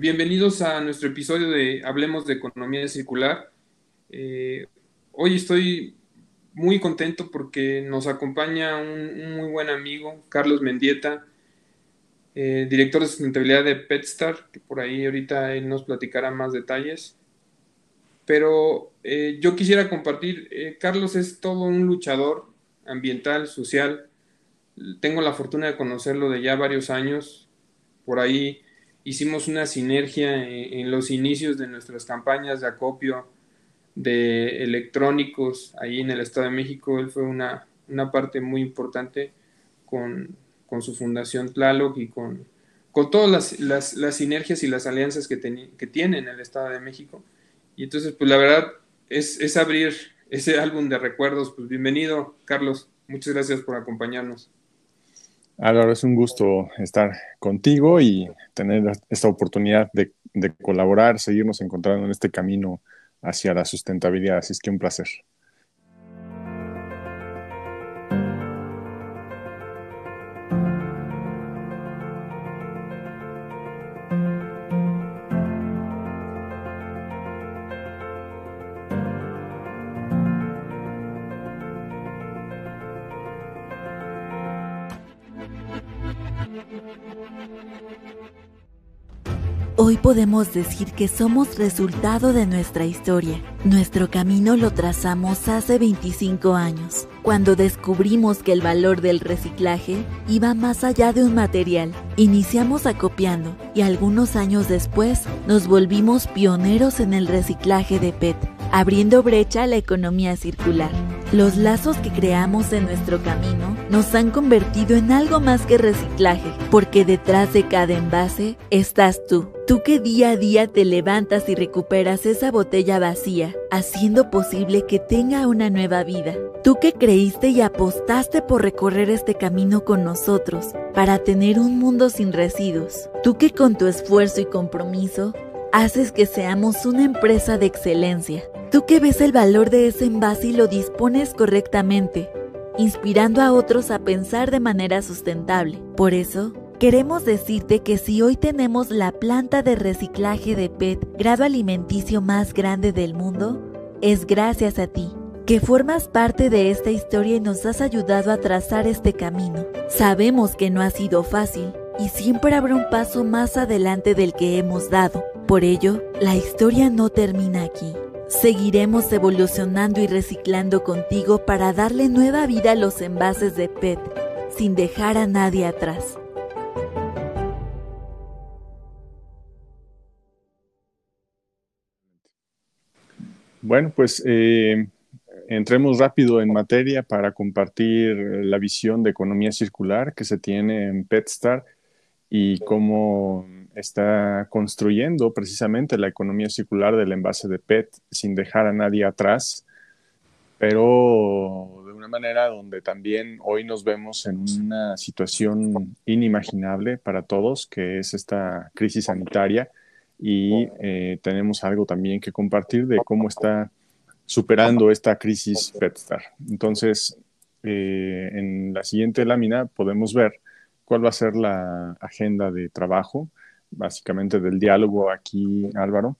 Bienvenidos a nuestro episodio de Hablemos de Economía Circular. Eh, hoy estoy muy contento porque nos acompaña un, muy buen amigo, Carlos Mendieta, eh, director de sustentabilidad de PetStar, que por ahí ahorita él nos platicará más detalles. Pero eh, yo quisiera compartir, Carlos es todo un luchador ambiental, social. Tengo la fortuna de conocerlo de ya varios años. Por ahí hicimos una sinergia en, los inicios de nuestras campañas de acopio de electrónicos ahí en el Estado de México. Él fue una, parte muy importante con, su fundación Tlaloc y con, con todas las, sinergias y las alianzas que, que tiene en el Estado de México. Y entonces, pues la verdad es, es abrir ese álbum de recuerdos. Pues bienvenido, Carlos. Muchas gracias por acompañarnos. Álvaro, es un gusto estar contigo y tener esta oportunidad de, de colaborar, seguirnos encontrando en este camino hacia la sustentabilidad. Así es que un placer. Hoy podemos decir que somos resultado de nuestra historia. Nuestro camino lo trazamos hace 25 años, cuando descubrimos que el valor del reciclaje iba más allá de un material. Iniciamos acopiando y algunos años después nos volvimos pioneros en el reciclaje de PET, abriendo brecha a la economía circular. Los lazos que creamos en nuestro camino nos han convertido en algo más que reciclaje, porque detrás de cada envase estás tú. Tú que día a día te levantas y recuperas esa botella vacía, haciendo posible que tenga una nueva vida. Tú que creíste y apostaste por recorrer este camino con nosotros, para tener un mundo sin residuos. Tú que con tu esfuerzo y compromiso haces que seamos una empresa de excelencia Tú que ves el valor de ese envase y lo dispones correctamente, inspirando a otros a pensar de manera sustentable. Por eso, queremos decirte que si hoy tenemos la planta de reciclaje de PET grado alimenticio más grande del mundo, es gracias a ti, que formas parte de esta historia y nos has ayudado a trazar este camino. Sabemos que no ha sido fácil y siempre habrá un paso más adelante del que hemos dado. Por ello, la historia no termina aquí. Seguiremos evolucionando y reciclando contigo para darle nueva vida a los envases de PET, sin dejar a nadie atrás. Bueno, pues eh, entremos rápido en materia para compartir la visión de economía circular que se tiene en PetStar y cómo está construyendo precisamente la economía circular del envase de PET sin dejar a nadie atrás, pero de una manera donde también hoy nos vemos en una situación inimaginable para todos, que es esta crisis sanitaria, y eh, tenemos algo también que compartir de cómo está superando esta crisis PetStar. Entonces, eh, en la siguiente lámina podemos ver cuál va a ser la agenda de trabajo básicamente del diálogo aquí, Álvaro,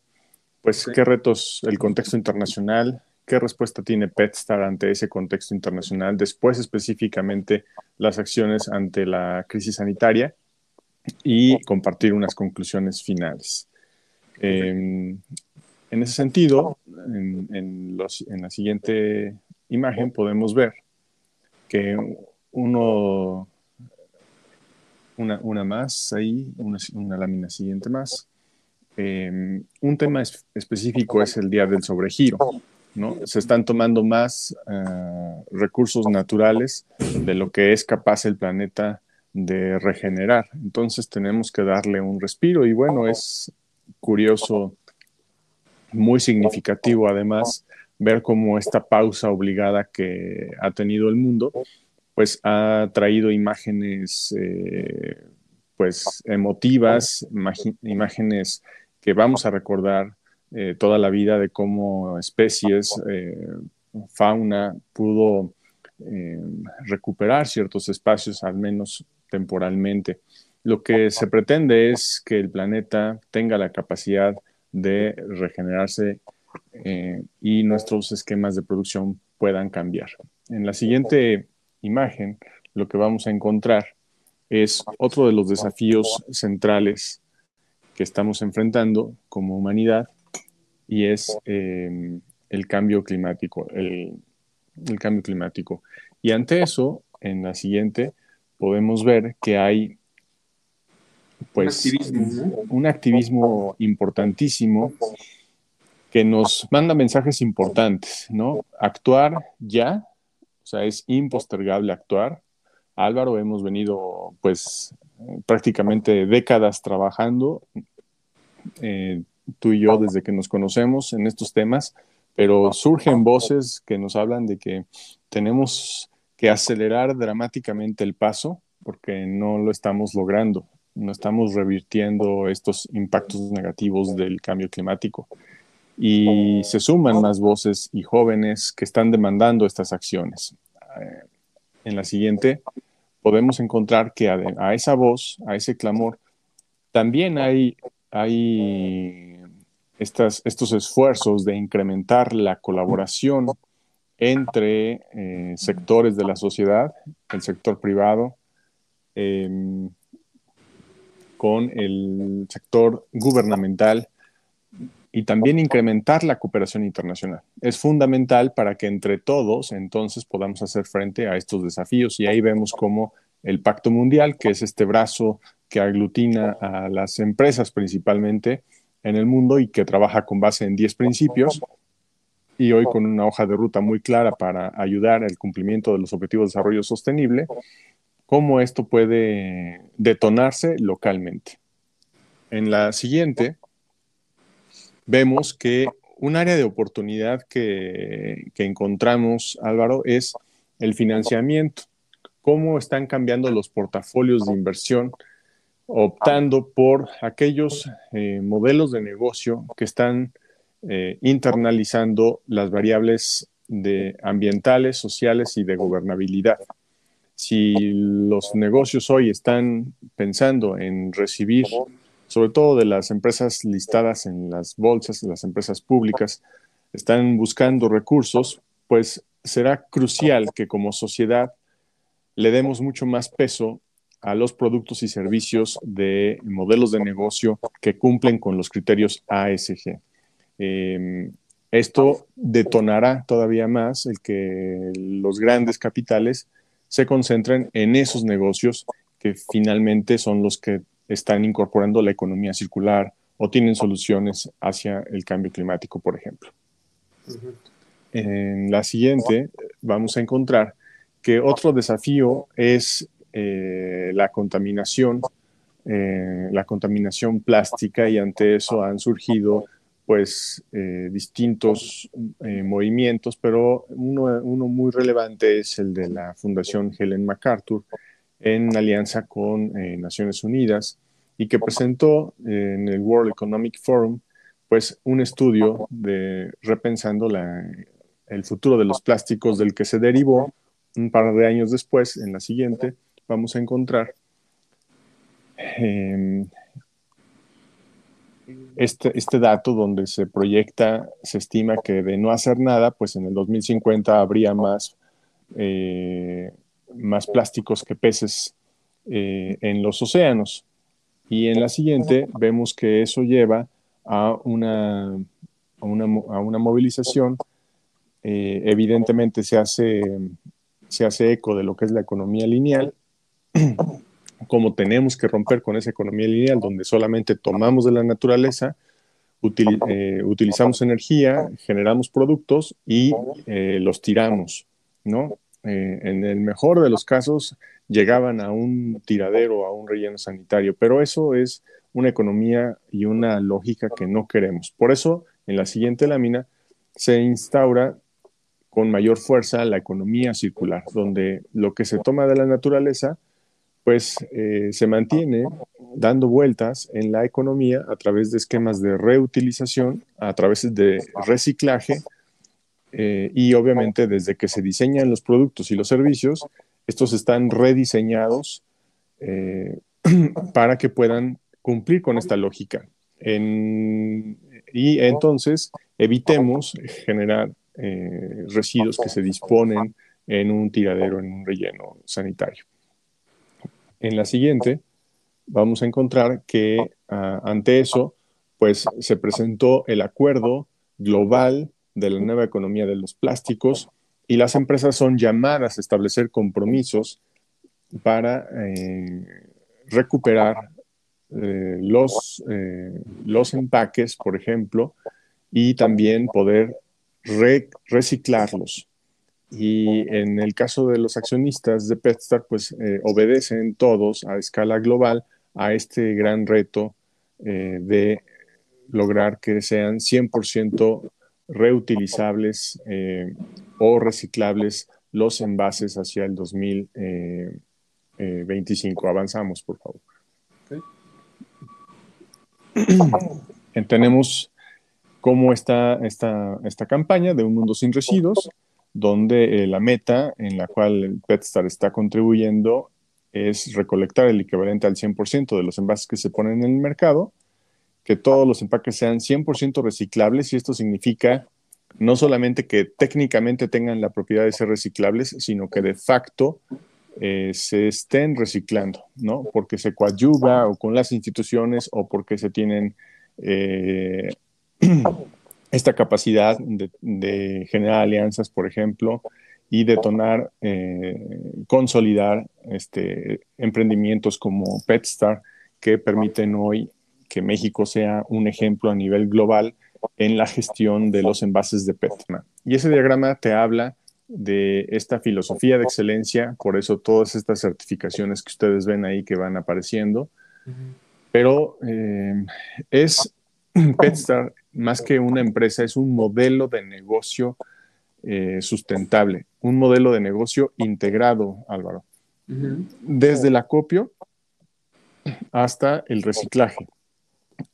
pues qué retos el contexto internacional, qué respuesta tiene PetStar ante ese contexto internacional, después específicamente las acciones ante la crisis sanitaria y compartir unas conclusiones finales. Em, en ese sentido, en, la siguiente imagen podemos ver que uno una, más ahí, una, lámina siguiente más. Em, un tema específico es el día del sobregiro. ¿no? Se están tomando más eh, recursos naturales de lo que es capaz el planeta de regenerar. Entonces tenemos que darle un respiro y bueno, es curioso, muy significativo además, ver cómo esta pausa obligada que ha tenido el mundo pues ha traído imágenes eh, pues emotivas, imágenes que vamos a recordar eh, toda la vida de cómo especies, eh, fauna pudo recuperar ciertos espacios, al menos temporalmente. lo que se pretende es que el planeta tenga la capacidad de regenerarse y nuestros esquemas de producción puedan cambiar. En la siguiente imagen, lo que vamos a encontrar es otro de los desafíos centrales que estamos enfrentando como humanidad y es eh, el cambio climático, el, cambio climático. Y ante eso, en la siguiente, podemos ver que hay pues un activismo, importantísimo que nos manda mensajes importantes, ¿no? Actuar ya, o sea, es impostergable actuar. Álvaro, hemos venido pues prácticamente décadas trabajando, eh, tú y yo desde que nos conocemos en estos temas, pero surgen voces que nos hablan de que tenemos que acelerar dramáticamente el paso porque no lo estamos logrando, no estamos revirtiendo estos impactos negativos del cambio climático. Y se suman más voces y jóvenes que están demandando estas acciones. Eh, en la siguiente podemos encontrar que a, esa voz, a ese clamor, también hay, hay estos esfuerzos de incrementar la colaboración entre eh, sectores de la sociedad, el sector privado, em, con el sector gubernamental y también incrementar la cooperación internacional. Es fundamental para que entre todos entonces podamos hacer frente a estos desafíos y ahí vemos cómo el Pacto Mundial, que es este brazo que aglutina a las empresas principalmente, en el mundo y que trabaja con base en 10 principios y hoy con una hoja de ruta muy clara para ayudar al cumplimiento de los objetivos de desarrollo sostenible, cómo esto puede detonarse localmente. En la siguiente, vemos que un área de oportunidad que, encontramos, Álvaro, es el financiamiento. Cómo están cambiando los portafolios de inversión optando por aquellos eh, modelos de negocio que están eh, internalizando las variables de ambientales, sociales y de gobernabilidad. Si los negocios hoy están pensando en recibir, sobre todo de las empresas listadas en las bolsas, las empresas públicas, están buscando recursos, pues será crucial que como sociedad le demos mucho más peso a los productos y servicios de modelos de negocio que cumplen con los criterios ASG. Em, esto detonará todavía más el que los grandes capitales se concentren en esos negocios que finalmente son los que están incorporando la economía circular o tienen soluciones hacia el cambio climático, por ejemplo. En la siguiente vamos a encontrar que otro desafío es eh, la contaminación, eh, la contaminación plástica y ante eso han surgido pues eh, distintos movimientos, pero uno, muy relevante es el de la Fundación Helen MacArthur en alianza con Naciones Unidas y que presentó en el World Economic Forum pues un estudio de repensando el futuro de los plásticos del que se derivó un par de años después, en la siguiente, vamos a encontrar em, este, este, dato donde se proyecta, se estima que de no hacer nada, pues en el 2050 habría más, eh, más plásticos que peces eh, en los océanos. Y en la siguiente vemos que eso lleva a una, a una, movilización. Eh, evidentemente se hace, se hace eco de lo que es la economía lineal como tenemos que romper con esa economía lineal donde solamente tomamos de la naturaleza, eh, utilizamos energía, generamos productos y eh, los tiramos, ¿no? Eh, en el mejor de los casos llegaban a un tiradero, a un relleno sanitario, pero eso es una economía y una lógica que no queremos. Por eso, en la siguiente lámina se instaura con mayor fuerza la economía circular, donde lo que se toma de la naturaleza pues eh, se mantiene dando vueltas en la economía a través de esquemas de reutilización, a través de reciclaje eh, y obviamente desde que se diseñan los productos y los servicios, estos están rediseñados eh, para que puedan cumplir con esta lógica. y entonces evitemos generar eh, residuos que se disponen en un tiradero, en un relleno sanitario. En la siguiente, vamos a encontrar que ah, ante eso, pues se presentó el acuerdo global de la nueva economía de los plásticos y las empresas son llamadas a establecer compromisos para eh, recuperar eh, los, eh, los empaques, por ejemplo, y también poder reciclarlos. Y en el caso de los accionistas de Petstar, pues obedecen todos a escala global a este gran reto de lograr que sean 100% reutilizables o reciclables los envases hacia el 2025. Eh, Avanzamos, por favor. Tenemos cómo está esta, esta campaña de Un Mundo Sin Residuos, donde eh, la meta en la cual el PetStar está contribuyendo es recolectar el equivalente al 100% de los envases que se ponen en el mercado, que todos los empaques sean 100% reciclables y esto significa no solamente que técnicamente tengan la propiedad de ser reciclables, sino que de facto eh, se estén reciclando, ¿no? Porque se coadyuva o con las instituciones o porque se tienen eh, esta capacidad de, generar alianzas, por ejemplo, y detonar, eh, consolidar este, emprendimientos como PetStar que permiten hoy que México sea un ejemplo a nivel global en la gestión de los envases de PET. Y ese diagrama te habla de esta filosofía de excelencia, por eso todas estas certificaciones que ustedes ven ahí que van apareciendo. Pero eh, es Petstar, más que una empresa, es un modelo de negocio eh, sustentable, un modelo de negocio integrado, Álvaro. Desde el acopio hasta el reciclaje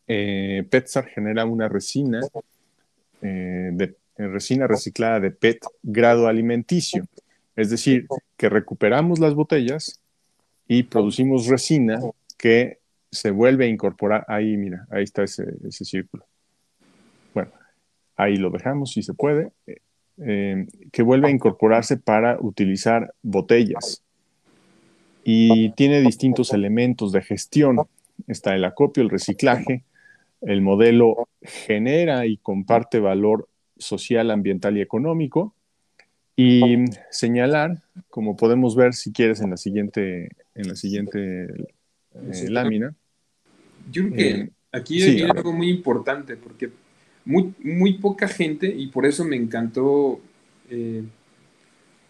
eh, PetStar genera una resina, eh, de, eh, resina reciclada de PET grado alimenticio. Es decir, que recuperamos las botellas y producimos resina que se vuelve a incorporar. Ahí, mira, ahí está ese, círculo. Bueno, ahí lo dejamos si se puede. Eh, que vuelve a incorporarse para utilizar botellas. Y tiene distintos elementos de gestión. Está el acopio, el reciclaje, el modelo genera y comparte valor social, ambiental y económico. Y señalar, como podemos ver si quieres en la siguiente, en la siguiente eh, lámina. Yo creo que eh, aquí hay algo muy importante, porque muy, muy poca gente, y por eso me encantó eh,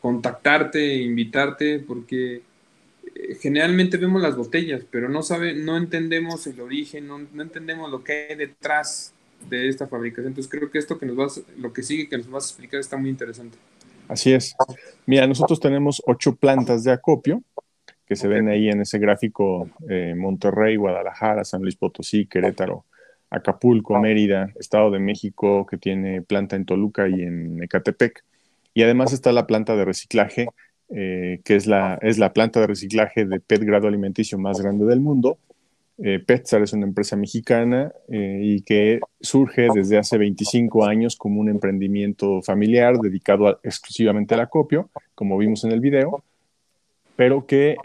contactarte, invitarte, porque generalmente vemos las botellas, pero no sabe, no entendemos el origen, no, entendemos lo que hay detrás de esta fabricación. Entonces creo que esto que nos vas, lo que sigue que nos vas a explicar está muy interesante. Así es. Mira, nosotros tenemos ocho plantas de acopio que se ven ahí en ese gráfico eh, Monterrey, Guadalajara, San Luis Potosí, Querétaro, Acapulco, Mérida, Estado de México, que tiene planta en Toluca y en Ecatepec. Y además está la planta de reciclaje eh, que es la, es la planta de reciclaje de PET grado alimenticio más grande del mundo. Eh, PetStar es una empresa mexicana eh, y que surge desde hace 25 años como un emprendimiento familiar dedicado exclusivamente al acopio, como vimos en el video, pero que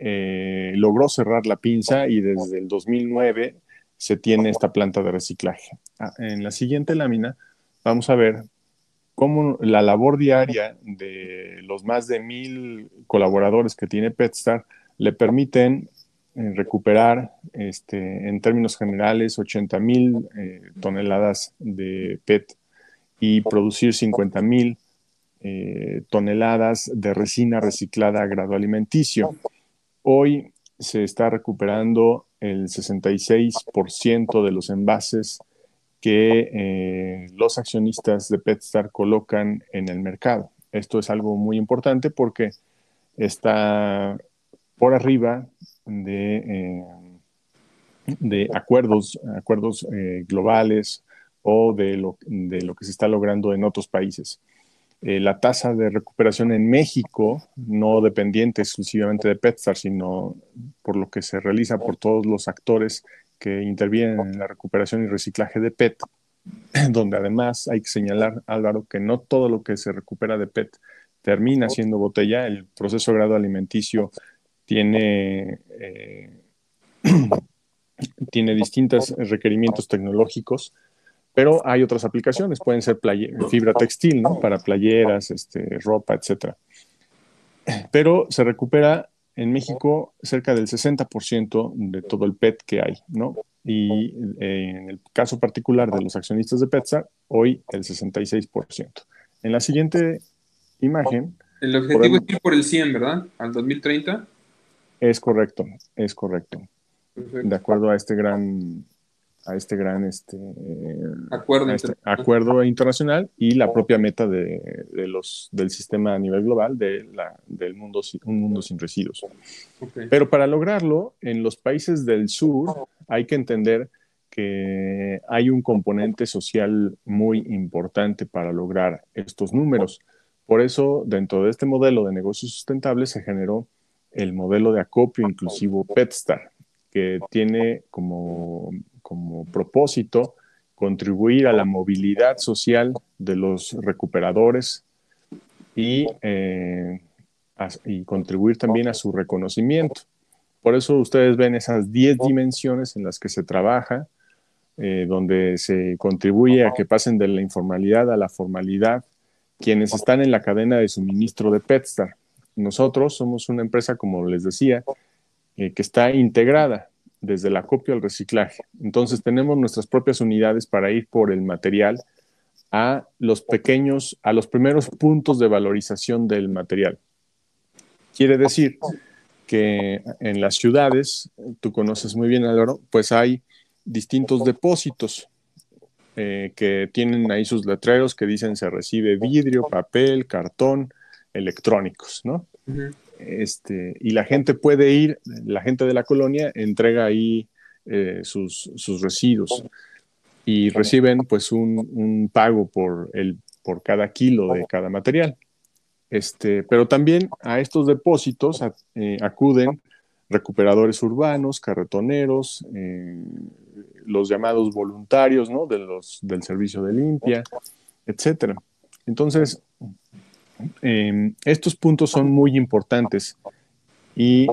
logró cerrar la pinza y desde el 2009 se tiene esta planta de reciclaje. Ah, en la siguiente lámina vamos a ver la labor diaria de los más de mil colaboradores que tiene PetStar le permiten eh, recuperar, este, en términos generales, 80 mil eh, toneladas de PET y producir 50 mil eh, toneladas de resina reciclada a grado alimenticio. Hoy se está recuperando el 66% de los envases que eh, los accionistas de PetStar colocan en el mercado. Esto es algo muy importante porque está por arriba de, eh, de acuerdos, acuerdos eh, globales o de lo, de lo, que se está logrando en otros países. la tasa de recuperación en México, no dependiente exclusivamente de PetStar, sino por lo que se realiza por todos los actores que intervienen en la recuperación y reciclaje de PET, donde además hay que señalar, Álvaro, que no todo lo que se recupera de PET termina siendo botella. El proceso grado alimenticio tiene, eh, tiene distintos requerimientos tecnológicos pero hay otras aplicaciones, pueden ser fibra textil, ¿no? Para playeras, este, ropa, etc. Pero se recupera en México cerca del 60% de todo el PET que hay, ¿no? Y eh, en el caso particular de los accionistas de PETSA, hoy el 66%. En la siguiente imagen... El objetivo es ir por el 100, ¿verdad? Al 2030. Es correcto, es correcto. De acuerdo a este gran a este gran este, acuerdo, este acuerdo internacional y la propia meta de, los, del sistema a nivel global de la, del mundo, un mundo sin residuos. Pero para lograrlo, en los países del sur hay que entender que hay un componente social muy importante para lograr estos números. Por eso, dentro de este modelo de negocios sustentables se generó el modelo de acopio inclusivo PetStar, que tiene como como propósito contribuir a la movilidad social de los recuperadores y, eh, contribuir también a su reconocimiento. Por eso ustedes ven esas 10 dimensiones en las que se trabaja, eh, donde se contribuye a que pasen de la informalidad a la formalidad quienes están en la cadena de suministro de Petstar. Nosotros somos una empresa, como les decía, eh, que está integrada desde el acopio al reciclaje. Entonces tenemos nuestras propias unidades para ir por el material a los pequeños, a los primeros puntos de valorización del material. Quiere decir que en las ciudades, tú conoces muy bien Álvaro, pues hay distintos depósitos eh, que tienen ahí sus letreros que dicen se recibe vidrio, papel, cartón, electrónicos, ¿no? Este, y la gente puede ir, la gente de la colonia entrega ahí eh, sus, residuos y reciben pues un, pago por, el, por cada kilo de cada material. Este, pero también a estos depósitos eh, acuden recuperadores urbanos, carretoneros, eh, los llamados voluntarios ¿no? de los, del servicio de limpia, etc. Entonces, Em, estos puntos son muy importantes y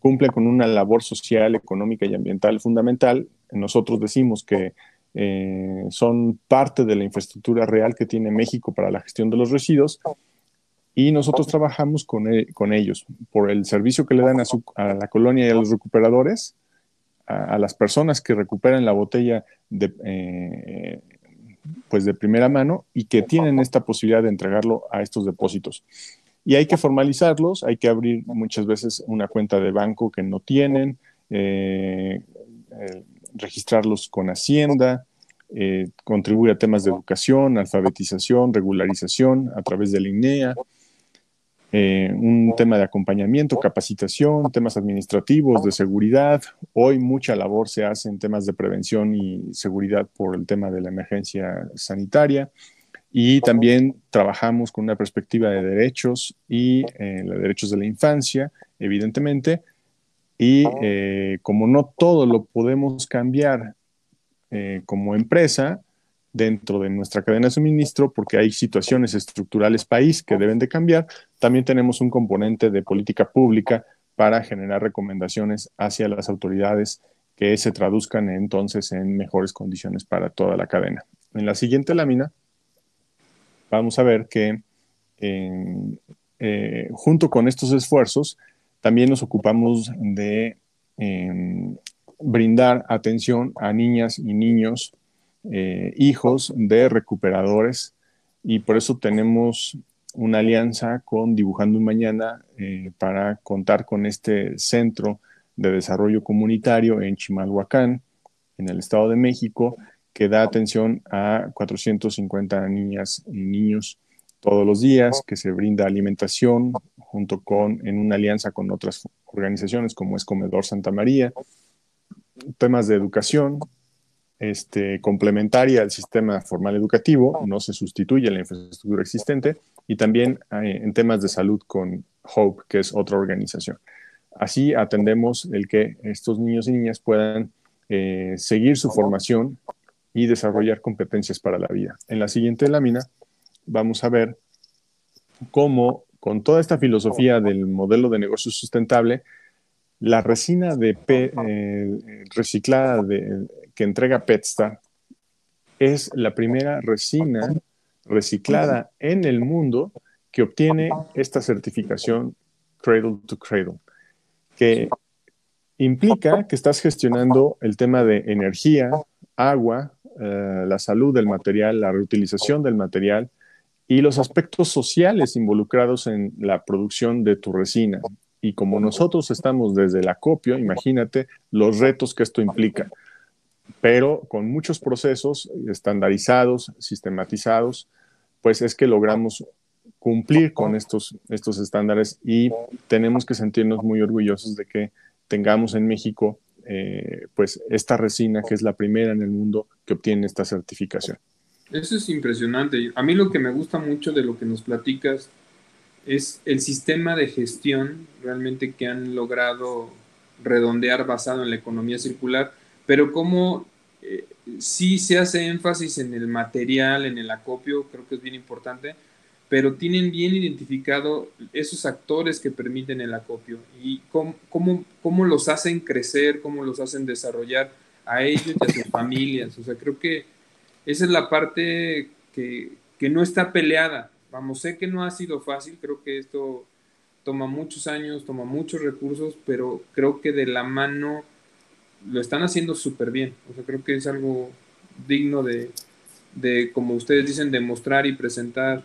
cumplen con una labor social, económica y ambiental fundamental. Nosotros decimos que eh, son parte de la infraestructura real que tiene México para la gestión de los residuos y nosotros trabajamos con, e, ellos por el servicio que le dan a, la colonia y a los recuperadores, a, las personas que recuperan la botella de, eh, pues de primera mano y que tienen esta posibilidad de entregarlo a estos depósitos. Y hay que formalizarlos, hay que abrir muchas veces una cuenta de banco que no tienen, eh, eh, registrarlos con Hacienda, eh, contribuir a temas de educación, alfabetización, regularización a través de la INEA, eh, un tema de acompañamiento, capacitación, temas administrativos, de seguridad. Hoy mucha labor se hace en temas de prevención y seguridad por el tema de la emergencia sanitaria. Y también trabajamos con una perspectiva de derechos y eh, los derechos de la infancia, evidentemente. Y eh, como no todo lo podemos cambiar como empresa, dentro de nuestra cadena de suministro porque hay situaciones estructurales país que deben de cambiar. También tenemos un componente de política pública para generar recomendaciones hacia las autoridades que se traduzcan entonces en mejores condiciones para toda la cadena. En la siguiente lámina vamos a ver que eh, junto con estos esfuerzos también nos ocupamos de em, brindar atención a niñas y niños eh, hijos de recuperadores y por eso tenemos una alianza con Dibujando un Mañana eh, para contar con este centro de desarrollo comunitario en Chimalhuacán, en el Estado de México, que da atención a 450 niñas y niños todos los días, que se brinda alimentación junto con, en una alianza con otras organizaciones como es Comedor Santa María, temas de educación, este, complementaria al sistema formal educativo, no se sustituye a la infraestructura existente, y también eh, en temas de salud con Hope, que es otra organización. Así atendemos el que estos niños y niñas puedan eh, seguir su formación y desarrollar competencias para la vida. En la siguiente lámina vamos a ver cómo con toda esta filosofía del modelo de negocio sustentable, la resina de eh, reciclada que entrega Petstar es la primera resina reciclada en el mundo que obtiene esta certificación Cradle to Cradle, que implica que estás gestionando el tema de energía, agua, eh, la salud del material, la reutilización del material y los aspectos sociales involucrados en la producción de tu resina. Y como nosotros estamos desde el acopio, imagínate los retos que esto implica, pero con muchos procesos estandarizados, sistematizados, pues es que logramos cumplir con estos, estos estándares y tenemos que sentirnos muy orgullosos de que tengamos en México eh, pues esta resina que es la primera en el mundo que obtiene esta certificación. Eso es impresionante. A mí lo que me gusta mucho de lo que nos platicas es el sistema de gestión realmente que han logrado redondear basado en la economía circular, pero cómo eh, sí se hace énfasis en el material, en el acopio, creo que es bien importante, pero tienen bien identificado esos actores que permiten el acopio y cómo, cómo, los hacen crecer, cómo los hacen desarrollar a ellos y a sus familias. O sea, creo que esa es la parte que, que no está peleada. Vamos, sé que no ha sido fácil, creo que esto toma muchos años, toma muchos recursos, pero creo que de la mano lo están haciendo súper bien. O sea, creo que es algo digno de, de, como ustedes dicen, demostrar y presentar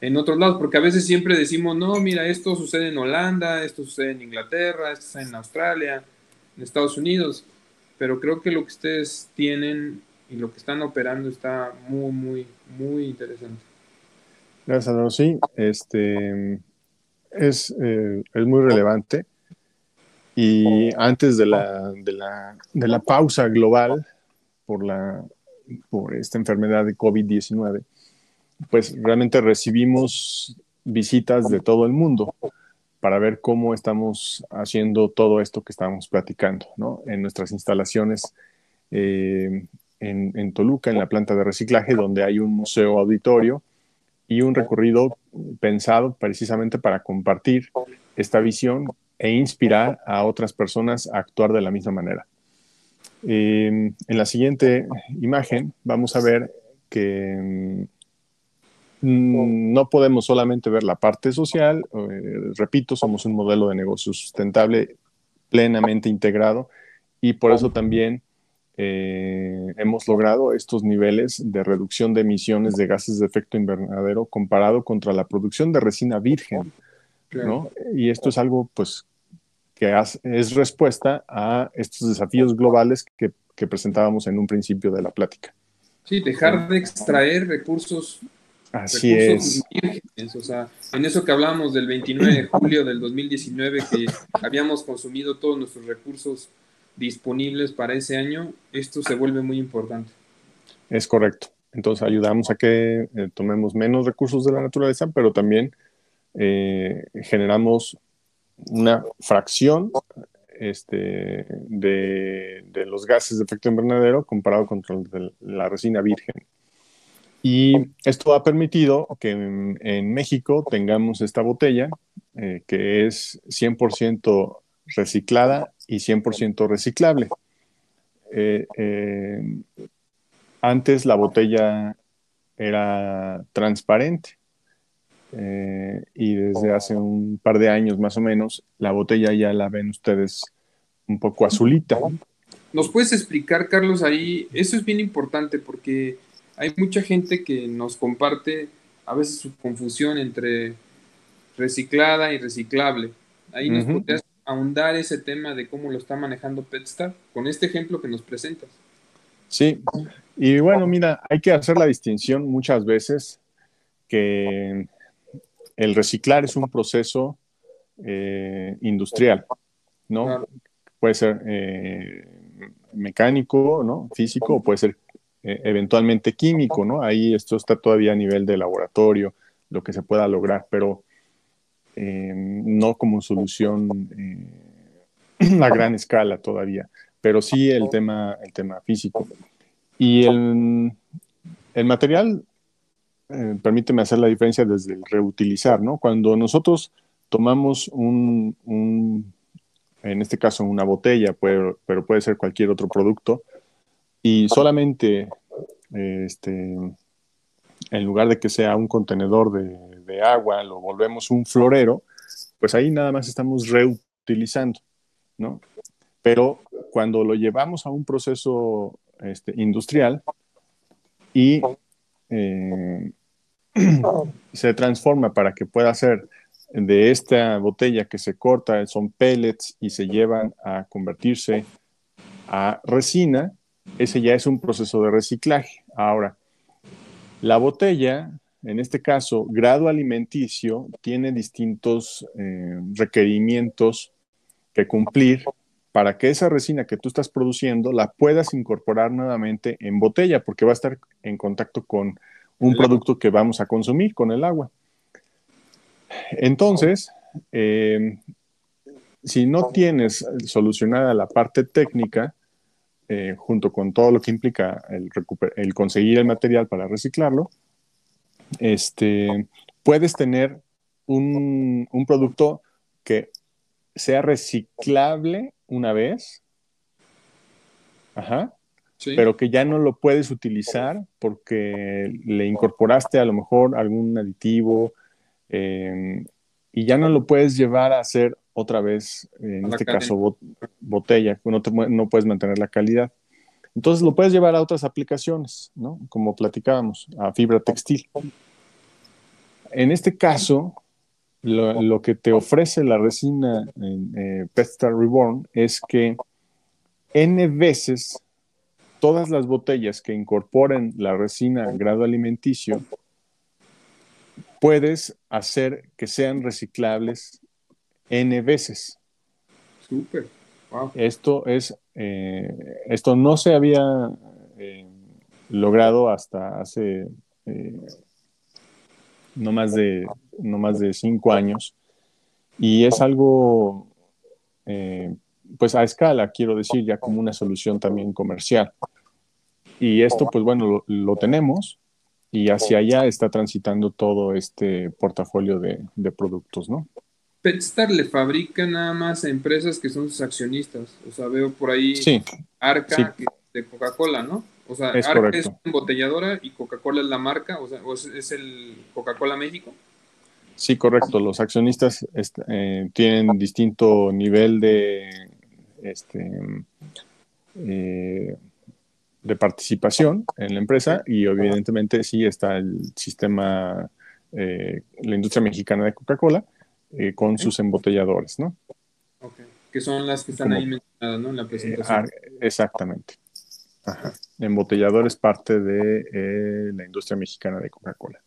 en otros lados, porque a veces siempre decimos, no, mira, esto sucede en Holanda, esto sucede en Inglaterra, esto sucede en Australia, en Estados Unidos, pero creo que lo que ustedes tienen y lo que están operando está muy, muy, muy interesante. Gracias. Sí, este, es, eh, es muy relevante. Y antes de la, de la, de la pausa global por, la, por esta enfermedad de COVID-19, pues realmente recibimos visitas de todo el mundo para ver cómo estamos haciendo todo esto que estamos platicando, ¿no? En nuestras instalaciones eh, en, Toluca, en la planta de reciclaje, donde hay un museo auditorio y un recorrido pensado precisamente para compartir esta visión e inspirar a otras personas a actuar de la misma manera. Eh, en la siguiente imagen vamos a ver que Mm, no podemos solamente ver la parte social, eh, repito, somos un modelo de negocio sustentable plenamente integrado y por eso también eh, hemos logrado estos niveles de reducción de emisiones de gases de efecto invernadero comparado contra la producción de resina virgen, ¿no? Y esto es algo, pues, que es respuesta a estos desafíos globales que, que presentábamos en un principio de la plática. Sí, dejar de extraer recursos Así es. o sea, en eso que hablamos del 29 de julio del 2019, que habíamos consumido todos nuestros recursos disponibles para ese año, esto se vuelve muy importante. Es correcto. Entonces ayudamos a que eh, tomemos menos recursos de la naturaleza, pero también eh, generamos una fracción este, de, de, los gases de efecto invernadero comparado con la resina virgen. Y esto ha permitido que en, México tengamos esta botella eh, que es 100% reciclada y 100% reciclable. Eh, eh, antes la botella era transparente y desde hace un par de años más o menos la botella ya la ven ustedes un poco azulita. ¿Nos puedes explicar, Carlos, ahí? Eso es bien importante porque hay mucha gente que nos comparte a veces su confusión entre reciclada y reciclable. Ahí nos podrías ahondar ese tema de cómo lo está manejando PetStar con este ejemplo que nos presentas. Sí, y bueno, mira, hay que hacer la distinción muchas veces que el reciclar es un proceso eh, industrial, ¿no? Puede ser eh, mecánico, ¿no? Físico, o puede ser eh, eventualmente químico, ¿no? Ahí esto está todavía a nivel de laboratorio, lo que se pueda lograr, pero eh, no como solución eh, a gran escala todavía, pero sí el tema, el tema físico. Y el, el material, eh, permíteme hacer la diferencia desde el reutilizar, ¿no? Cuando nosotros tomamos un, un en este caso una botella, pero puede ser cualquier otro producto, y solamente este, en lugar de que sea un contenedor de, agua, lo volvemos un florero, pues ahí nada más estamos reutilizando, ¿no? Pero cuando lo llevamos a un proceso este, industrial y eh, se transforma para que pueda ser de esta botella que se corta, son pellets y se llevan a convertirse a resina, ese ya es un proceso de reciclaje. Ahora, la botella, en este caso, grado alimenticio, tiene distintos eh, requerimientos que cumplir para que esa resina que tú estás produciendo la puedas incorporar nuevamente en botella, porque va a estar en contacto con un producto que vamos a consumir, con el agua. Entonces, eh, si no tienes solucionada la parte técnica, eh, junto con todo lo que implica el, conseguir el material para reciclarlo, este, puedes tener un, producto que sea reciclable una vez, pero que ya no lo puedes utilizar porque le incorporaste a lo mejor algún aditivo eh, y ya no lo puedes llevar a hacer otra vez, en este caso, botella, no, no puedes mantener la calidad. Entonces lo puedes llevar a otras aplicaciones, ¿no? Como platicábamos, a fibra textil. En este caso, lo, que te ofrece la resina eh, Petstar Reborn es que N veces todas las botellas que incorporen la resina grado alimenticio, puedes hacer que sean reciclables N veces. Súper. Esto es, eh, esto no se había eh, logrado hasta hace eh, no, más de, no más de cinco años y es algo, pues a escala, quiero decir, ya como una solución también comercial. Y esto, pues bueno, lo, tenemos y hacia allá está transitando todo este portafolio de productos, ¿no? Petstar le fabrica nada más a empresas que son sus accionistas. O sea, veo por ahí Arca de Coca-Cola, ¿no? O sea, Arca es una embotelladora y Coca-Cola es la marca, o sea, es el Coca-Cola México. Sí, correcto. Los accionistas eh, tienen distinto nivel de, este, eh, de participación en la empresa y evidentemente sí está el sistema, eh, la industria mexicana de Coca-Cola eh, con sus embotelladores, ¿no? Ok, que son las que están ahí mencionadas, ¿no? En la presentación. Eh, exactamente. Ajá. Embotellador es parte de eh, la industria mexicana de Coca-Cola.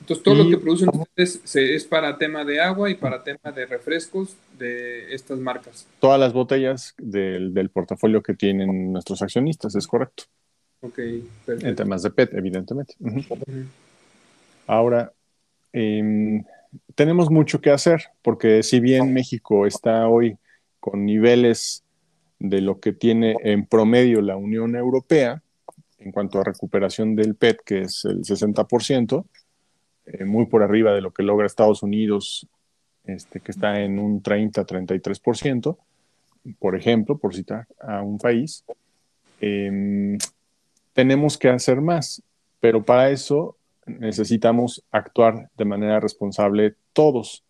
Entonces, todo lo que producen ustedes es para tema de agua y para tema de refrescos de estas marcas. Todas las botellas del, portafolio que tienen nuestros accionistas, es correcto. Ok, perfecto. En temas de PET, evidentemente. Ahora, eh, tenemos mucho que hacer, porque si bien México está hoy con niveles de lo que tiene en promedio la Unión Europea, en cuanto a recuperación del PET, que es el 60%, eh, muy por arriba de lo que logra Estados Unidos, este, que está en un 30-33%, por ejemplo, por citar a un país, em, tenemos que hacer más, pero para eso necesitamos actuar de manera responsable todos.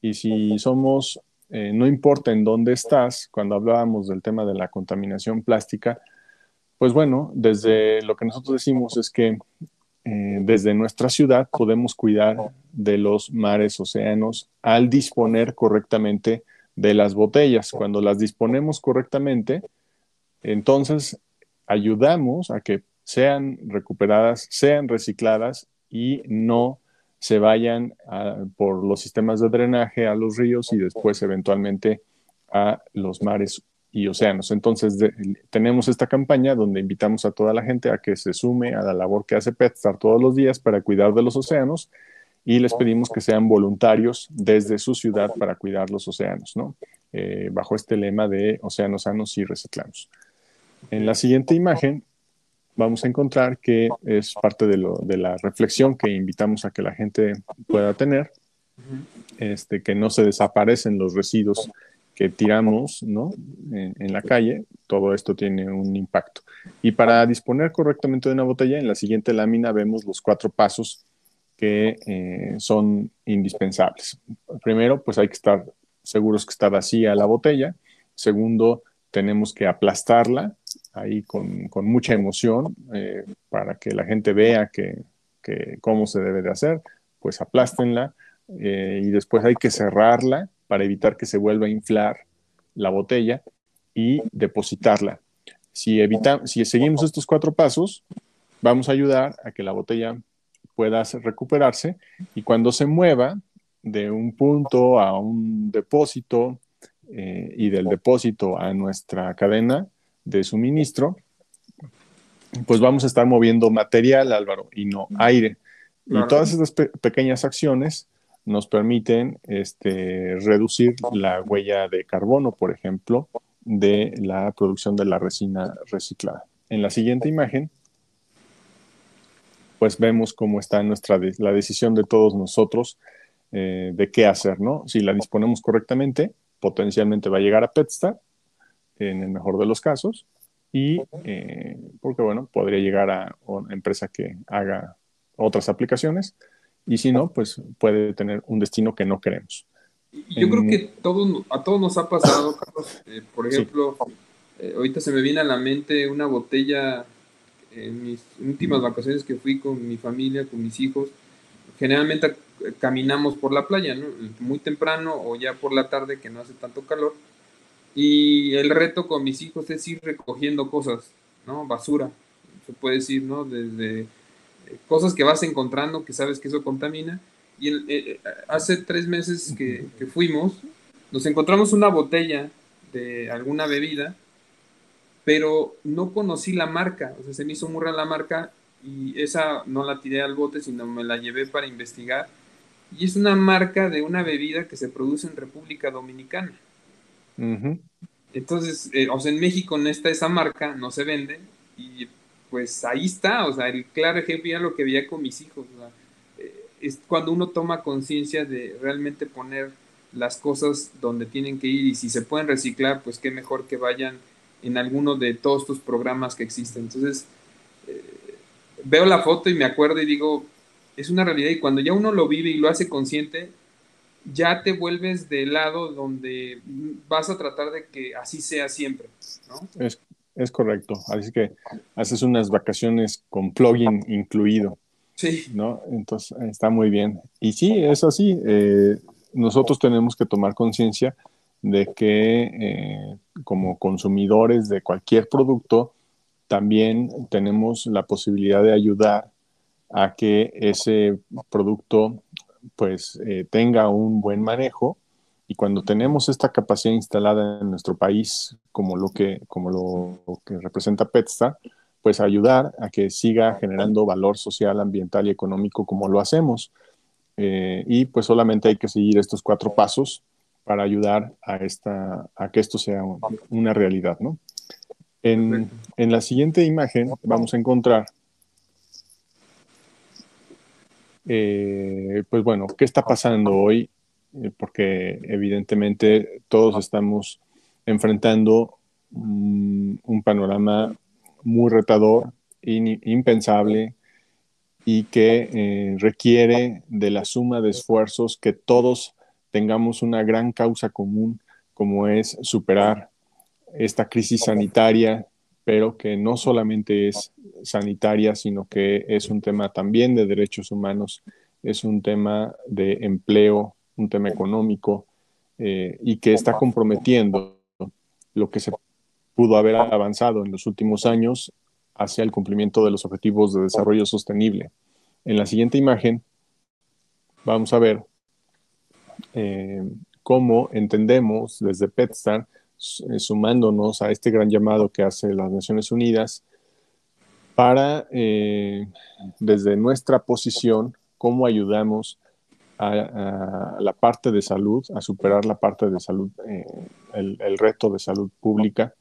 Y si somos, eh, no importa en dónde estás, cuando hablábamos del tema de la contaminación plástica, pues bueno, desde lo que nosotros decimos es que eh, desde nuestra ciudad podemos cuidar de los mares, océanos, al disponer correctamente de las botellas. Cuando las disponemos correctamente, entonces ayudamos a que sean recuperadas, sean recicladas y no se vayan por los sistemas de drenaje a los ríos y después eventualmente a los mares y océanos. Entonces tenemos esta campaña donde invitamos a toda la gente a que se sume a la labor que hace PetStar todos los días para cuidar de los océanos y les pedimos que sean voluntarios desde su ciudad para cuidar los océanos, ¿no? Eh, bajo este lema de océanos sanos y reciclamos. En la siguiente imagen vamos a encontrar que es parte de, lo, de la reflexión que invitamos a que la gente pueda tener, este, que no se desaparecen los residuos que tiramos ¿no? en, la calle, todo esto tiene un impacto. Y para disponer correctamente de una botella, en la siguiente lámina vemos los cuatro pasos que eh, son indispensables. Primero, pues hay que estar seguros que está vacía la botella. Segundo, tenemos que aplastarla ahí con, mucha emoción eh, para que la gente vea que, cómo se debe de hacer. Pues aplástenla eh, y después hay que cerrarla para evitar que se vuelva a inflar la botella y depositarla. Si, evita, si seguimos estos cuatro pasos, vamos a ayudar a que la botella pueda recuperarse y cuando se mueva de un punto a un depósito eh, y del depósito a nuestra cadena de suministro, pues vamos a estar moviendo material, Álvaro, y no aire. Y todas estas pequeñas acciones nos permiten este, reducir la huella de carbono, por ejemplo, de la producción de la resina reciclada. En la siguiente imagen, pues vemos cómo está nuestra la decisión de todos nosotros eh, de qué hacer, ¿no? Si la disponemos correctamente, potencialmente va a llegar a PetStar, en el mejor de los casos, y eh, porque, bueno, podría llegar a una empresa que haga otras aplicaciones, y si no, pues puede tener un destino que no queremos. Yo creo que todo, a todos nos ha pasado, Carlos. Eh, por ejemplo, eh, ahorita se me viene a la mente una botella en mis últimas vacaciones que fui con mi familia, con mis hijos. Generalmente caminamos por la playa, ¿no? Muy temprano o ya por la tarde que no hace tanto calor. Y el reto con mis hijos es ir recogiendo cosas, ¿no? Basura, se puede decir, ¿no? Desde cosas que vas encontrando que sabes que eso contamina. Y eh, eh, hace tres meses que, fuimos, nos encontramos una botella de alguna bebida, pero no conocí la marca, o sea, se me hizo muy la marca y esa no la tiré al bote, sino me la llevé para investigar. Y es una marca de una bebida que se produce en República Dominicana. Entonces, eh, o sea, en México no está esa marca, no se vende, y pues ahí está, o sea, el claro ejemplo ya lo que veía con mis hijos, eh, es cuando uno toma conciencia de realmente poner las cosas donde tienen que ir y si se pueden reciclar, pues qué mejor que vayan en alguno de todos estos programas que existen. Entonces, eh, veo la foto y me acuerdo y digo, es una realidad y cuando ya uno lo vive y lo hace consciente, ya te vuelves del lado donde vas a tratar de que así sea siempre, ¿no? Es, es correcto. Así que haces unas vacaciones con plugin incluido. Sí. ¿No? Entonces está muy bien. Y sí, es así. Eh, nosotros tenemos que tomar conciencia de que eh, como consumidores de cualquier producto, también tenemos la posibilidad de ayudar a que ese producto pues eh, tenga un buen manejo y cuando tenemos esta capacidad instalada en nuestro país, como lo que, como lo, que representa PetStar, pues ayudar a que siga generando valor social, ambiental y económico como lo hacemos. Eh, y pues solamente hay que seguir estos cuatro pasos para ayudar a, esta, a que esto sea una realidad, ¿no? En, en, la siguiente imagen vamos a encontrar, eh, pues bueno, ¿qué está pasando hoy eh, porque evidentemente todos estamos enfrentando un panorama muy retador, impensable y que eh, requiere de la suma de esfuerzos que todos tengamos una gran causa común como es superar esta crisis sanitaria, pero que no solamente es sanitaria, sino que es un tema también de derechos humanos, es un tema de empleo, un tema económico eh, y que está comprometiendo lo que se pudo haber avanzado en los últimos años hacia el cumplimiento de los objetivos de desarrollo sostenible. En la siguiente imagen vamos a ver eh, cómo entendemos desde PetStar, sumándonos a este gran llamado que hace las Naciones Unidas, para, desde nuestra posición, cómo ayudamos a, la parte de salud, a superar la parte de salud, eh, el, reto de salud pública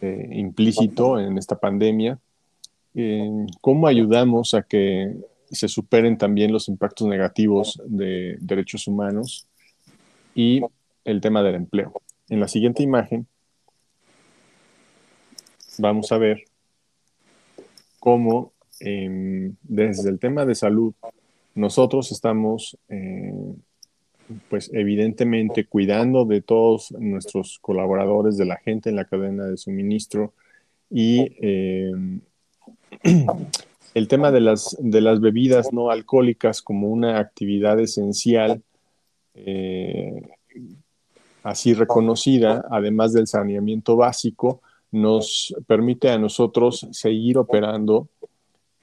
eh, implícito en esta pandemia. ¿Cómo ayudamos a que se superen también los impactos negativos de derechos humanos y el tema del empleo? En la siguiente imagen vamos a ver cómo em, desde el tema de salud nosotros estamos, eh, pues evidentemente, cuidando de todos nuestros colaboradores, de la gente en la cadena de suministro y eh, el tema de las, de las bebidas no alcohólicas como una actividad esencial, eh, así reconocida, además del saneamiento básico, nos permite a nosotros seguir operando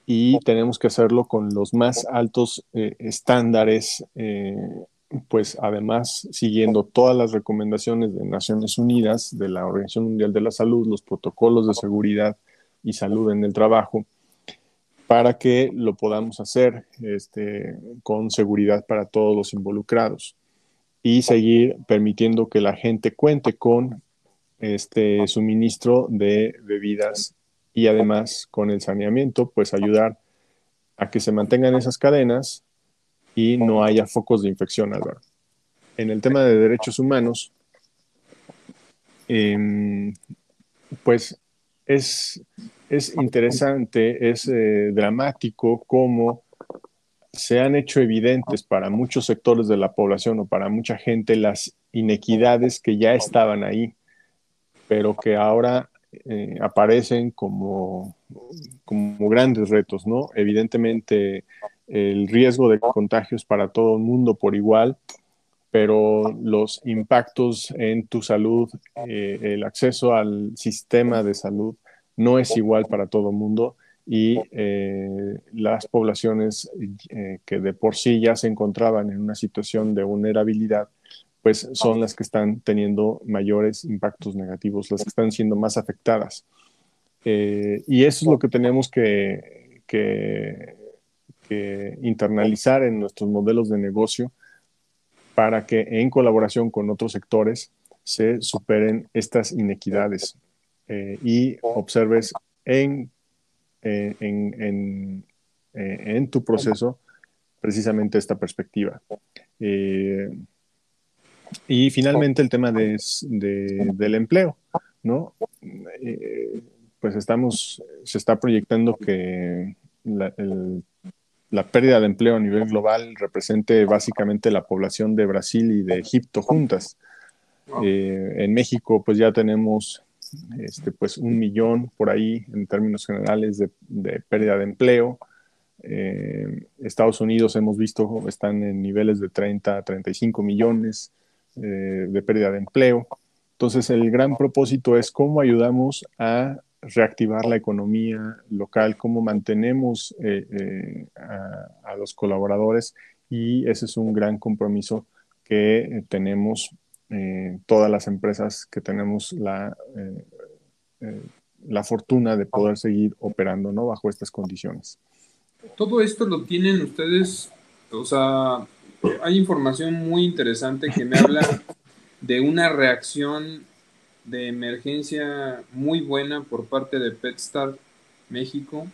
y tenemos que hacerlo con los más altos eh, estándares, eh, pues además siguiendo todas las recomendaciones de Naciones Unidas, de la Organización Mundial de la Salud, los protocolos de seguridad y salud en el trabajo, para que lo podamos hacer este, con seguridad para todos los involucrados y seguir permitiendo que la gente cuente con este suministro de bebidas y además con el saneamiento, pues ayudar a que se mantengan esas cadenas y no haya focos de infección, Álvaro. En el tema de derechos humanos, em, pues es, es, interesante, es eh, dramático cómo se han hecho evidentes para muchos sectores de la población o para mucha gente las inequidades que ya estaban ahí, pero que ahora eh, aparecen como, como grandes retos, ¿no? Evidentemente, el riesgo de contagios para todo el mundo por igual, pero los impactos en tu salud, eh, el acceso al sistema de salud no es igual para todo el mundo y eh, las poblaciones que de por sí ya se encontraban en una situación de vulnerabilidad pues son las que están teniendo mayores impactos negativos, las que están siendo más afectadas. Eh, y eso es lo que tenemos que, que, internalizar en nuestros modelos de negocio para que en colaboración con otros sectores se superen estas inequidades eh, y observes en, eh, en, en, tu proceso precisamente esta perspectiva. Y finalmente el tema de, del empleo, ¿no? Eh, pues estamos, se está proyectando que la, pérdida de empleo a nivel global represente básicamente la población de Brasil y de Egipto juntas. Eh, en México, pues ya tenemos este, pues un millón por ahí en términos generales de, pérdida de empleo. Eh, Estados Unidos hemos visto están en niveles de 30 a 35 millones. Eh, de pérdida de empleo. Entonces, el gran propósito es cómo ayudamos a reactivar la economía local, cómo mantenemos eh, eh, a, los colaboradores y ese es un gran compromiso que tenemos todas las empresas que tenemos la, la fortuna de poder seguir operando ¿no? bajo estas condiciones. Todo esto lo tienen ustedes, o sea, hay información muy interesante que me habla de una reacción de emergencia muy buena por parte de PetStar México,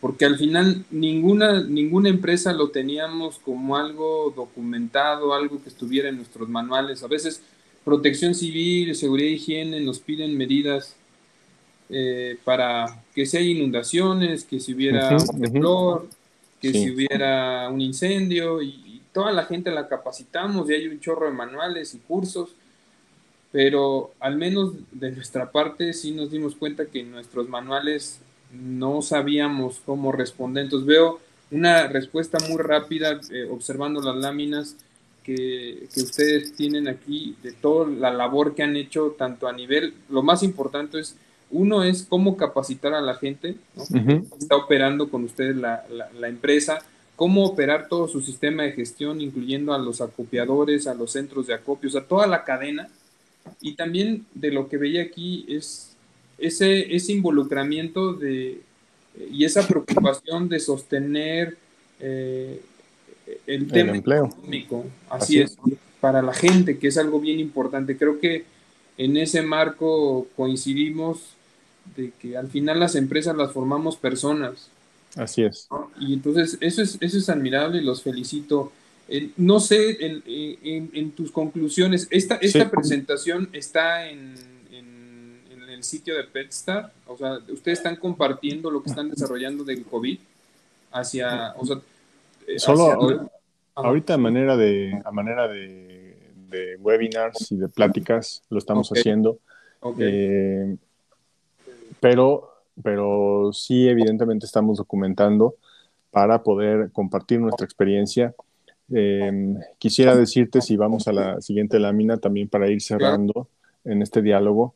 porque al final ninguna, ninguna empresa lo teníamos como algo documentado, algo que estuviera en nuestros manuales. A veces protección civil, seguridad e higiene nos piden medidas eh, para que si hay inundaciones, que si hubiera un temblor, que si hubiera un incendio y, toda la gente la capacitamos y hay un chorro de manuales y cursos, pero al menos de nuestra parte sí nos dimos cuenta que nuestros manuales no sabíamos cómo responder. Entonces veo una respuesta muy rápida eh, observando las láminas que, ustedes tienen aquí de toda la labor que han hecho tanto a nivel, lo más importante es, uno es cómo capacitar a la gente, está operando con ustedes la, la empresa, cómo operar todo su sistema de gestión, incluyendo a los acopiadores, a los centros de acopio, a toda la cadena. Y también de lo que veía aquí es ese, ese involucramiento de, y esa preocupación de sostener eh, el tema empleo. económico. Así, es, para la gente, que es algo bien importante. Creo que en ese marco coincidimos de que al final las empresas las formamos personas. Así es. Y entonces eso es, eso es admirable y los felicito. no sé, en, tus conclusiones, esta, esta presentación está en, el sitio de PetStar, o sea, ustedes están compartiendo lo que están desarrollando del COVID hacia, o sea, eh, Solo ahorita a manera de, a manera de, webinars y de pláticas lo estamos haciendo. Eh, pero, pero sí, evidentemente estamos documentando para poder compartir nuestra experiencia. Em, quisiera decirte si vamos a la siguiente lámina también para ir cerrando en este diálogo.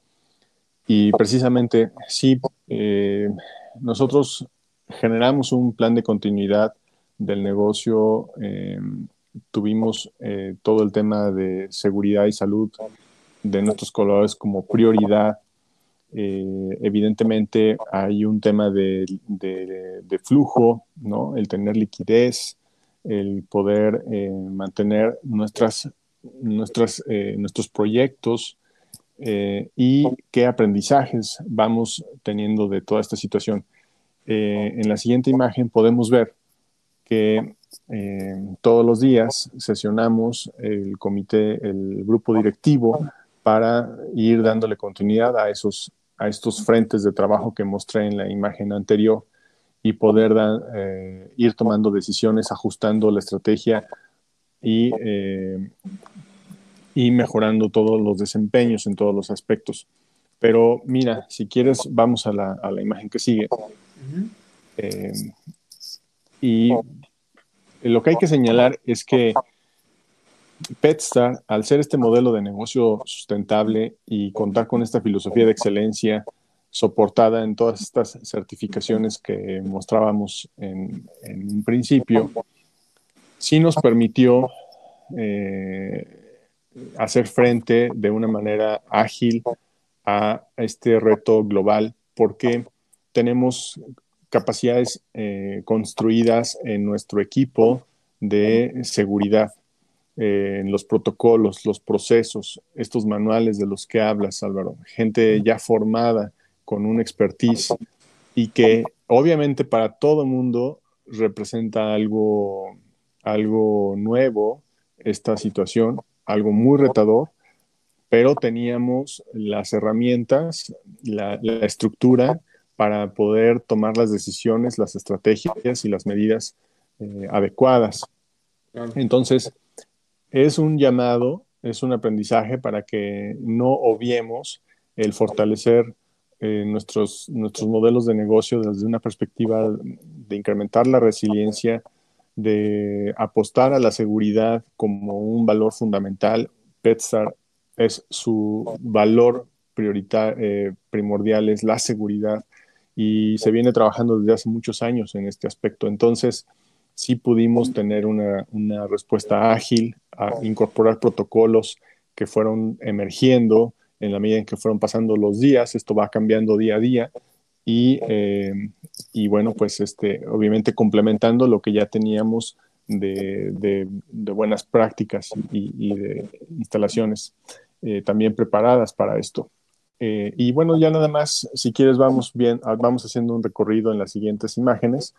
Y precisamente, sí, eh, nosotros generamos un plan de continuidad del negocio. Em, tuvimos eh, todo el tema de seguridad y salud de nuestros colaboradores como prioridad eh, evidentemente hay un tema de, flujo, ¿no? El tener liquidez, el poder eh, mantener nuestras, nuestras, eh, nuestros proyectos y qué aprendizajes vamos teniendo de toda esta situación. en la siguiente imagen podemos ver que todos los días sesionamos el comité, el grupo directivo, para ir dándole continuidad a esos a estos frentes de trabajo que mostré en la imagen anterior y poder eh, ir tomando decisiones, ajustando la estrategia y, eh, y mejorando todos los desempeños en todos los aspectos. Pero mira, si quieres, vamos a la, imagen que sigue. Eh, y lo que hay que señalar es que Petstar, al ser este modelo de negocio sustentable y contar con esta filosofía de excelencia soportada en todas estas certificaciones que mostrábamos en, un principio, sí nos permitió eh, hacer frente de una manera ágil a este reto global porque tenemos capacidades eh, construidas en nuestro equipo de seguridad eh, en los protocolos, los procesos, estos manuales de los que hablas, Álvaro, gente ya formada con un expertise y que obviamente para todo el mundo representa algo, algo nuevo esta situación, algo muy retador, pero teníamos las herramientas, la, la estructura para poder tomar las decisiones, las estrategias y las medidas eh, adecuadas. Entonces, es un llamado, es un aprendizaje para que no obviemos el fortalecer eh, nuestros, nuestros modelos de negocio desde una perspectiva de incrementar la resiliencia, de apostar a la seguridad como un valor fundamental. PetStar es su valor eh, primordial, es la seguridad y se viene trabajando desde hace muchos años en este aspecto. Entonces, sí pudimos tener una, respuesta ágil, a incorporar protocolos que fueron emergiendo en la medida en que fueron pasando los días, esto va cambiando día a día y, eh, bueno, pues este, obviamente complementando lo que ya teníamos de, buenas prácticas y, de instalaciones eh, también preparadas para esto. Eh, y bueno, ya nada más, si quieres, vamos bien, vamos haciendo un recorrido en las siguientes imágenes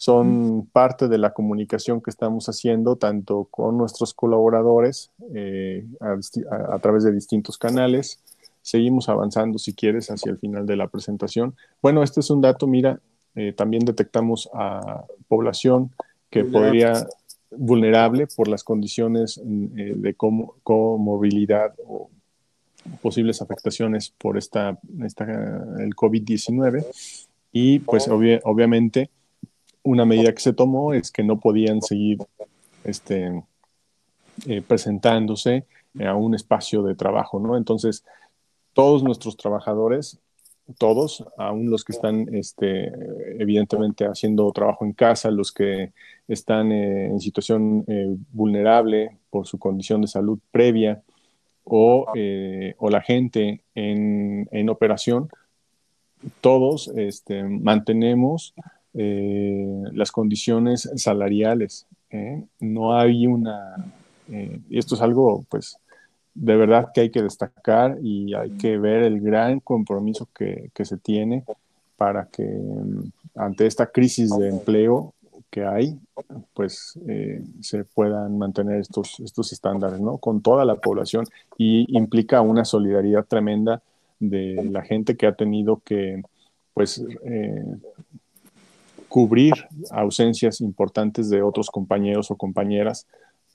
son parte de la comunicación que estamos haciendo tanto con nuestros colaboradores eh, a, través de distintos canales. Seguimos avanzando, si quieres, hacia el final de la presentación. Bueno, este es un dato, mira, eh, también detectamos a población que podría vulnerable por las condiciones eh, de comorbilidad o posibles afectaciones por esta, esta el COVID-19 y pues obviamente una medida que se tomó es que no podían seguir este, eh, presentándose a un espacio de trabajo, ¿no? Entonces, todos nuestros trabajadores, todos, aún los que están este, evidentemente haciendo trabajo en casa, los que están eh, en situación eh, vulnerable por su condición de salud previa, o, o la gente en, en operación, todos este, mantenemos eh, las condiciones salariales ¿eh? no hay una, y esto es algo pues de verdad que hay que destacar y hay que ver el gran compromiso que, que se tiene para que mm, ante esta crisis de empleo que hay, pues eh, se puedan mantener estos, estos estándares, ¿no? Con toda la población y implica una solidaridad tremenda de la gente que ha tenido que, pues, eh, cubrir ausencias importantes de otros compañeros o compañeras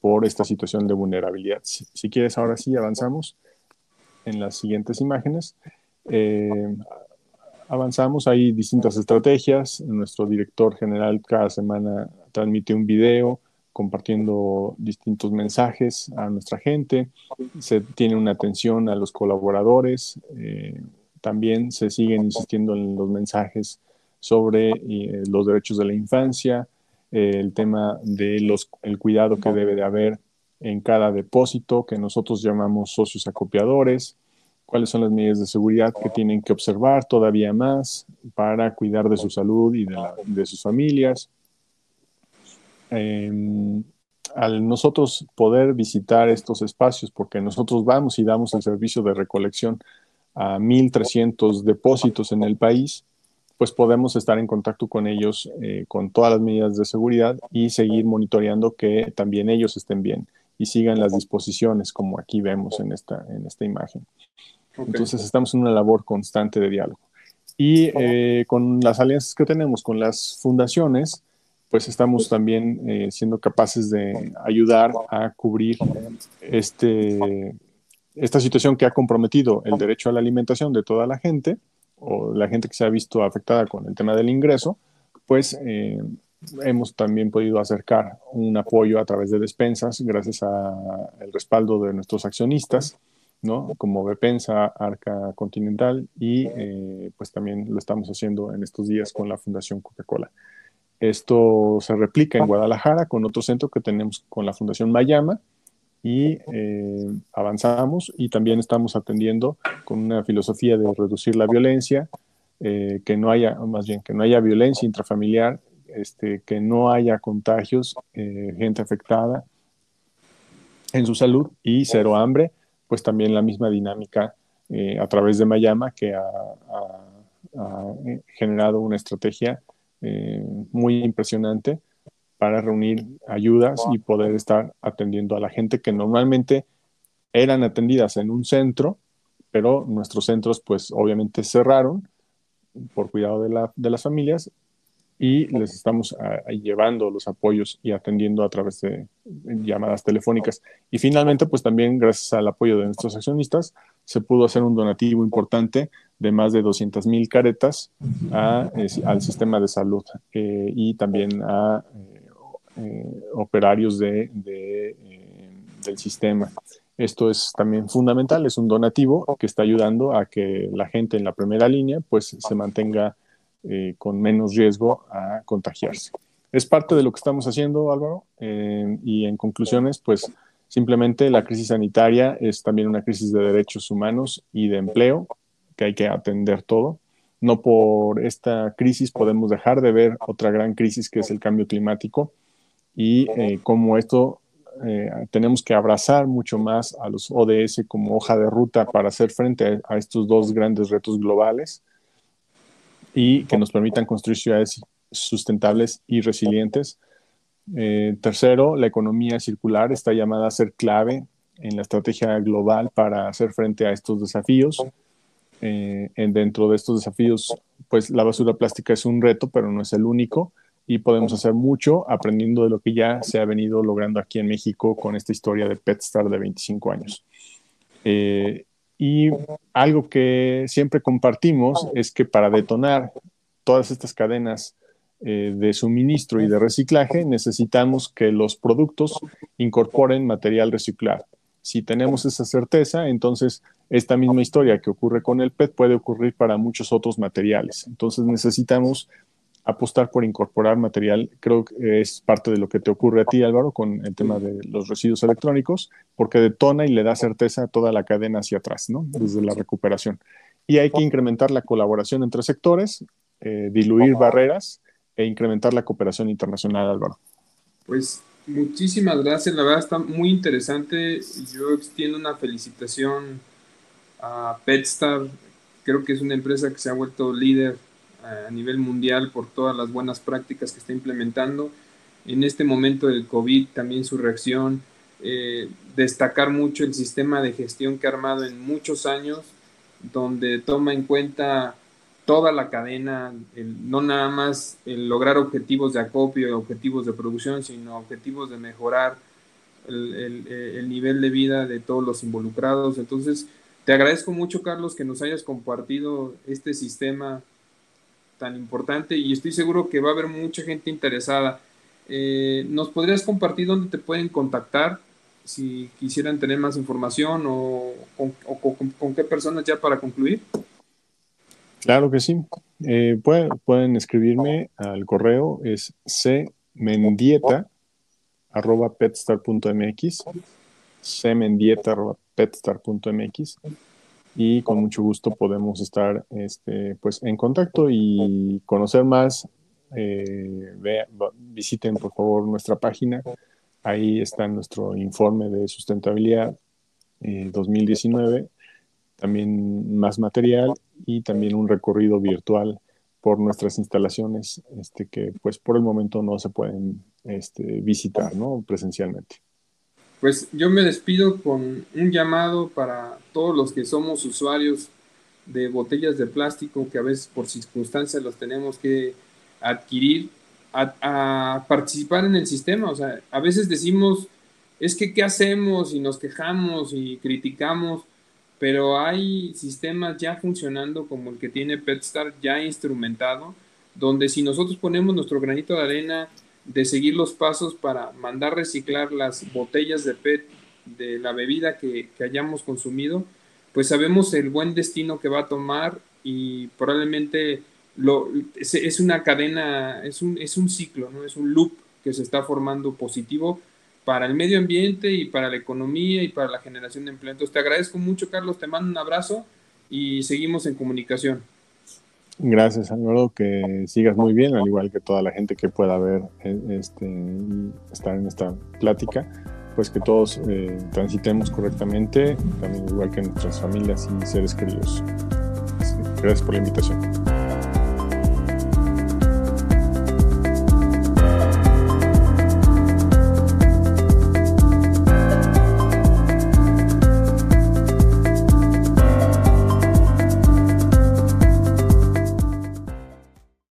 por esta situación de vulnerabilidad. Si, quieres, ahora sí avanzamos en las siguientes imágenes. Eh, avanzamos, hay distintas estrategias. Nuestro director general cada semana transmite un video compartiendo distintos mensajes a nuestra gente. Se tiene una atención a los colaboradores. Eh, también se siguen insistiendo en los mensajes sobre eh, los derechos de la infancia, eh, el tema del el cuidado que debe de haber en cada depósito, que nosotros llamamos socios acopiadores, cuáles son las medidas de seguridad que tienen que observar todavía más para cuidar de su salud y de, sus familias. Em, al nosotros poder visitar estos espacios, porque nosotros vamos y damos el servicio de recolección a 1.300 depósitos en el país, pues podemos estar en contacto con ellos eh, con todas las medidas de seguridad y seguir monitoreando que también ellos estén bien y sigan las disposiciones como aquí vemos en esta, en esta imagen. Entonces estamos en una labor constante de diálogo. Y eh, con las alianzas que tenemos con las fundaciones, pues estamos también eh, siendo capaces de ayudar a cubrir este, esta situación que ha comprometido el derecho a la alimentación de toda la gente o la gente que se ha visto afectada con el tema del ingreso, pues eh, hemos también podido acercar un apoyo a través de despensas gracias al respaldo de nuestros accionistas como Bepensa, Arca Continental y eh, pues también lo estamos haciendo en estos días con la Fundación Coca-Cola. Esto se replica en Guadalajara con otro centro que tenemos con la Fundación Mayama y eh, avanzamos y también estamos atendiendo con una filosofía de reducir la violencia, eh, que no haya, más bien, que no haya violencia intrafamiliar, este, que no haya contagios, gente afectada en su salud y cero hambre pues también la misma dinámica eh, a través de Mayama que ha, eh, generado una estrategia eh, muy impresionante para reunir ayudas y poder estar atendiendo a la gente que normalmente eran atendidas en un centro, pero nuestros centros pues obviamente cerraron por cuidado de, de las familias y les estamos ah, llevando los apoyos y atendiendo a través de llamadas telefónicas. Y finalmente, pues también gracias al apoyo de nuestros accionistas, se pudo hacer un donativo importante de más de 200 mil caretas al sistema de salud eh, y también a eh, eh, operarios de, del sistema. Esto es también fundamental, es un donativo que está ayudando a que la gente en la primera línea pues se mantenga eh, con menos riesgo a contagiarse. Es parte de lo que estamos haciendo, Álvaro, eh, y en conclusiones, pues simplemente la crisis sanitaria es también una crisis de derechos humanos y de empleo, que hay que atender todo. No por esta crisis podemos dejar de ver otra gran crisis que es el cambio climático y eh, como esto tenemos que abrazar mucho más a los ODS como hoja de ruta para hacer frente a estos dos grandes retos globales y que nos permitan construir ciudades sustentables y resilientes. Eh, tercero, la economía circular está llamada a ser clave en la estrategia global para hacer frente a estos desafíos. Eh, en, dentro de estos desafíos, pues la basura plástica es un reto, pero no es el único y podemos hacer mucho aprendiendo de lo que ya se ha venido logrando aquí en México con esta historia de PetStar de 25 años. Eh, y algo que siempre compartimos es que para detonar todas estas cadenas eh, de suministro y de reciclaje, necesitamos que los productos incorporen material reciclado. Si tenemos esa certeza, entonces esta misma historia que ocurre con el PET puede ocurrir para muchos otros materiales. Entonces necesitamos apostar por incorporar material, creo que es parte de lo que te ocurre a ti, Álvaro, con el tema de los residuos electrónicos, porque detona y le da certeza a toda la cadena hacia atrás, ¿no? Desde la recuperación. Y hay que incrementar la colaboración entre sectores, eh, diluir barreras e incrementar la cooperación internacional, Álvaro. Pues Muchísimas gracias, la verdad está muy interesante. Yo extiendo una felicitación a Petstar. Creo que es una empresa que se ha vuelto líder a nivel mundial por todas las buenas prácticas que está implementando. En este momento del COVID también su reacción, eh, destacar mucho el sistema de gestión que ha armado en muchos años, donde toma en cuenta toda la cadena, no nada más el lograr objetivos de acopio, objetivos de producción, sino objetivos de mejorar el, el, nivel de vida de todos los involucrados. Entonces, te agradezco mucho, Carlos, que nos hayas compartido este sistema tan importante y estoy seguro que va a haber mucha gente interesada. Eh, ¿Nos podrías compartir dónde te pueden contactar si quisieran tener más información o, con, qué personas ya para concluir? Claro que sí. Eh, pueden, escribirme al correo, es cmendieta.petstar.mx cmendieta.petstar.mx y con mucho gusto podemos estar este, pues, en contacto y conocer más. Eh, visiten por favor nuestra página. Ahí está nuestro informe de sustentabilidad 2019, eh, también más material y también un recorrido virtual por nuestras instalaciones este, que pues por el momento no se pueden este, visitar ¿no? presencialmente. Pues yo me despido con un llamado para todos los que somos usuarios de botellas de plástico que a veces por circunstancias los tenemos que adquirir, a, participar en el sistema. O sea, a veces decimos, es que ¿qué hacemos? Y nos quejamos y criticamos, pero hay sistemas ya funcionando como el que tiene PetStar ya instrumentado, donde si nosotros ponemos nuestro granito de arena, de seguir los pasos para mandar reciclar las botellas de PET de la bebida que, hayamos consumido, pues sabemos el buen destino que va a tomar y probablemente lo, es, una cadena, es un, es un ciclo, ¿no? es un loop que se está formando positivo para el medio ambiente y para la economía y para la generación de empleo. Entonces te agradezco mucho, Carlos, te mando un abrazo y seguimos en comunicación. Gracias, Álvaro, que sigas muy bien, al igual que toda la gente que pueda ver eh, este, estar en esta plática, pues que todos eh, transitemos correctamente, también igual que nuestras familias y seres queridos. Gracias por la invitación.